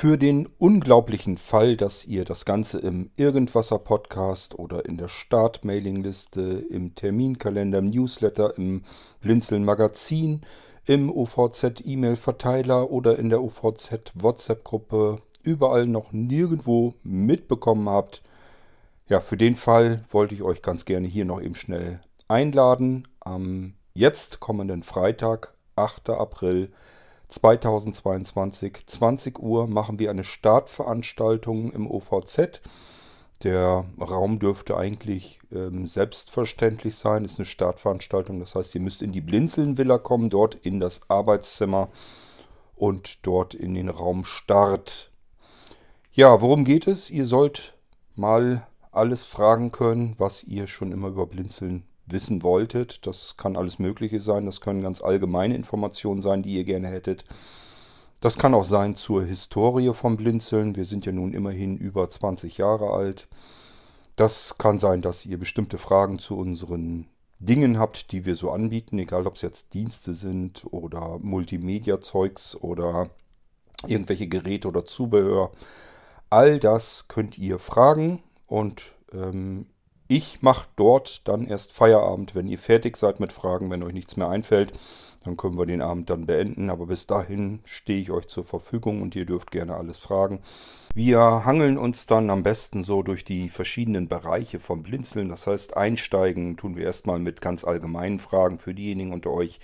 Für den unglaublichen Fall, dass ihr das Ganze im Irgendwasser-Podcast oder in der Start-Mailing-Liste, im Terminkalender, im Newsletter, im Blinzeln-Magazin, im OVZ-E-Mail-Verteiler oder in der OVZ-WhatsApp-Gruppe überall noch nirgendwo mitbekommen habt, ja, für den Fall wollte ich euch ganz gerne hier noch eben schnell einladen. Am jetzt kommenden Freitag, 8. April 2022, 20 Uhr, machen wir eine Startveranstaltung im OVZ. Der Raum dürfte eigentlich ähm, selbstverständlich sein. Ist eine Startveranstaltung. Das heißt, ihr müsst in die Blinzeln-Villa kommen, dort in das Arbeitszimmer und dort in den Raum Start. Ja, worum geht es? Ihr sollt mal alles fragen können, was ihr schon immer über Blinzeln wissen wolltet. Das kann alles Mögliche sein. Das können ganz allgemeine Informationen sein, die ihr gerne hättet. Das kann auch sein zur Historie vom Blinzeln. Wir sind ja nun immerhin über 20 Jahre alt. Das kann sein, dass ihr bestimmte Fragen zu unseren Dingen habt, die wir so anbieten, egal ob es jetzt Dienste sind oder Multimedia-Zeugs oder irgendwelche Geräte oder Zubehör. All das könnt ihr fragen und ähm, ich mache dort dann erst Feierabend, wenn ihr fertig seid mit Fragen, wenn euch nichts mehr einfällt. Dann können wir den Abend dann beenden. Aber bis dahin stehe ich euch zur Verfügung und ihr dürft gerne alles fragen. Wir hangeln uns dann am besten so durch die verschiedenen Bereiche vom Blinzeln. Das heißt, einsteigen tun wir erstmal mit ganz allgemeinen Fragen für diejenigen unter euch,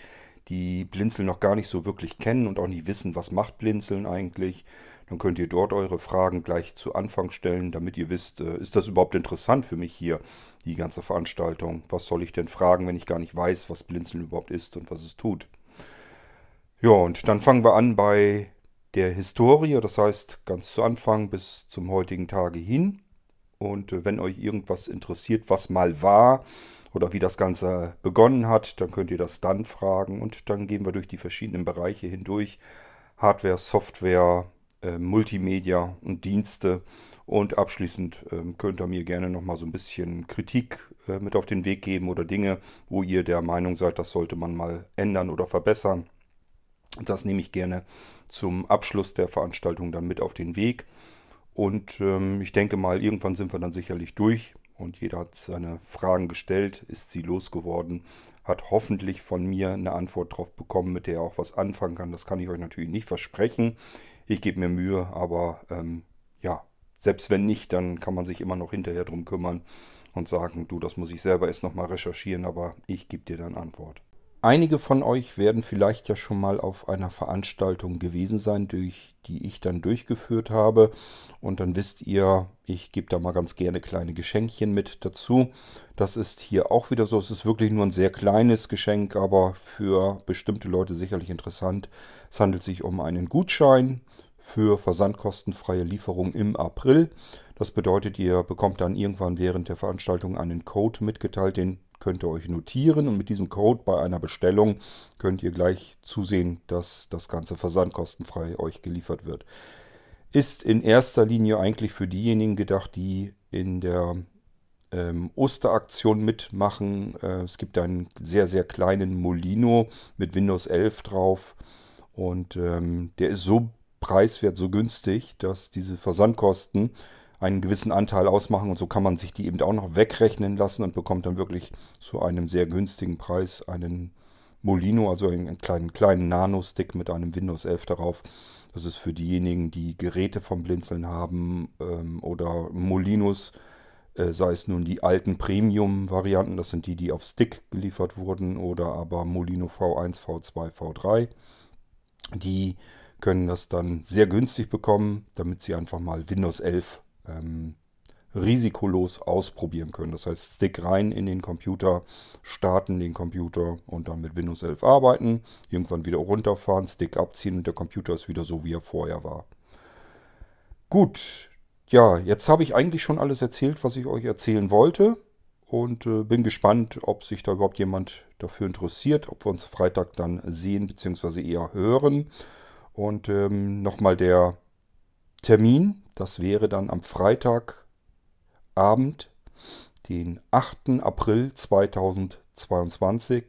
die Blinzeln noch gar nicht so wirklich kennen und auch nicht wissen, was macht Blinzeln eigentlich. Dann könnt ihr dort eure Fragen gleich zu Anfang stellen, damit ihr wisst, äh, ist das überhaupt interessant für mich hier, die ganze Veranstaltung? Was soll ich denn fragen, wenn ich gar nicht weiß, was Blinzeln überhaupt ist und was es tut? Ja, und dann fangen wir an bei der Historie, das heißt ganz zu Anfang bis zum heutigen Tage hin. Und äh, wenn euch irgendwas interessiert, was mal war oder wie das Ganze begonnen hat, dann könnt ihr das dann fragen und dann gehen wir durch die verschiedenen Bereiche hindurch. Hardware, Software, äh, Multimedia und Dienste. Und abschließend äh, könnt ihr mir gerne nochmal so ein bisschen Kritik äh, mit auf den Weg geben oder Dinge, wo ihr der Meinung seid, das sollte man mal ändern oder verbessern. Das nehme ich gerne zum Abschluss der Veranstaltung dann mit auf den Weg. Und ähm, ich denke mal, irgendwann sind wir dann sicherlich durch und jeder hat seine Fragen gestellt, ist sie losgeworden, hat hoffentlich von mir eine Antwort drauf bekommen, mit der er auch was anfangen kann. Das kann ich euch natürlich nicht versprechen. Ich gebe mir Mühe, aber ähm, ja, selbst wenn nicht, dann kann man sich immer noch hinterher drum kümmern und sagen, du, das muss ich selber erst nochmal recherchieren, aber ich gebe dir dann Antwort. Einige von euch werden vielleicht ja schon mal auf einer Veranstaltung gewesen sein, durch die ich dann durchgeführt habe. Und dann wisst ihr, ich gebe da mal ganz gerne kleine Geschenkchen mit dazu. Das ist hier auch wieder so. Es ist wirklich nur ein sehr kleines Geschenk, aber für bestimmte Leute sicherlich interessant. Es handelt sich um einen Gutschein für versandkostenfreie Lieferung im April. Das bedeutet, ihr bekommt dann irgendwann während der Veranstaltung einen Code mitgeteilt, den könnt ihr euch notieren und mit diesem Code bei einer Bestellung könnt ihr gleich zusehen, dass das Ganze versandkostenfrei euch geliefert wird. Ist in erster Linie eigentlich für diejenigen gedacht, die in der ähm, Osteraktion mitmachen. Äh, es gibt einen sehr, sehr kleinen Molino mit Windows 11 drauf und ähm, der ist so preiswert, so günstig, dass diese Versandkosten einen gewissen Anteil ausmachen und so kann man sich die eben auch noch wegrechnen lassen und bekommt dann wirklich zu einem sehr günstigen Preis einen Molino, also einen kleinen, kleinen Nano-Stick mit einem Windows 11 darauf. Das ist für diejenigen, die Geräte vom Blinzeln haben ähm, oder Molinos, äh, sei es nun die alten Premium-Varianten, das sind die, die auf Stick geliefert wurden, oder aber Molino V1, V2, V3. Die können das dann sehr günstig bekommen, damit sie einfach mal Windows 11 ähm, risikolos ausprobieren können. Das heißt, Stick rein in den Computer, starten den Computer und dann mit Windows 11 arbeiten, irgendwann wieder runterfahren, Stick abziehen und der Computer ist wieder so, wie er vorher war. Gut, ja, jetzt habe ich eigentlich schon alles erzählt, was ich euch erzählen wollte und äh, bin gespannt, ob sich da überhaupt jemand dafür interessiert, ob wir uns Freitag dann sehen bzw. eher hören. Und ähm, nochmal der Termin, das wäre dann am Freitagabend, den 8. April 2022.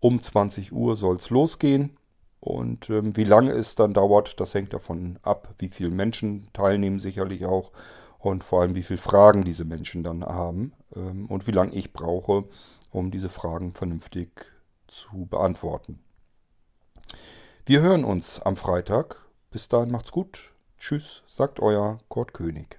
Um 20 Uhr soll es losgehen. Und ähm, wie lange es dann dauert, das hängt davon ab, wie viele Menschen teilnehmen sicherlich auch und vor allem wie viele Fragen diese Menschen dann haben ähm, und wie lange ich brauche, um diese Fragen vernünftig zu beantworten. Wir hören uns am Freitag. Bis dahin macht's gut. Tschüss, sagt euer Kurt König.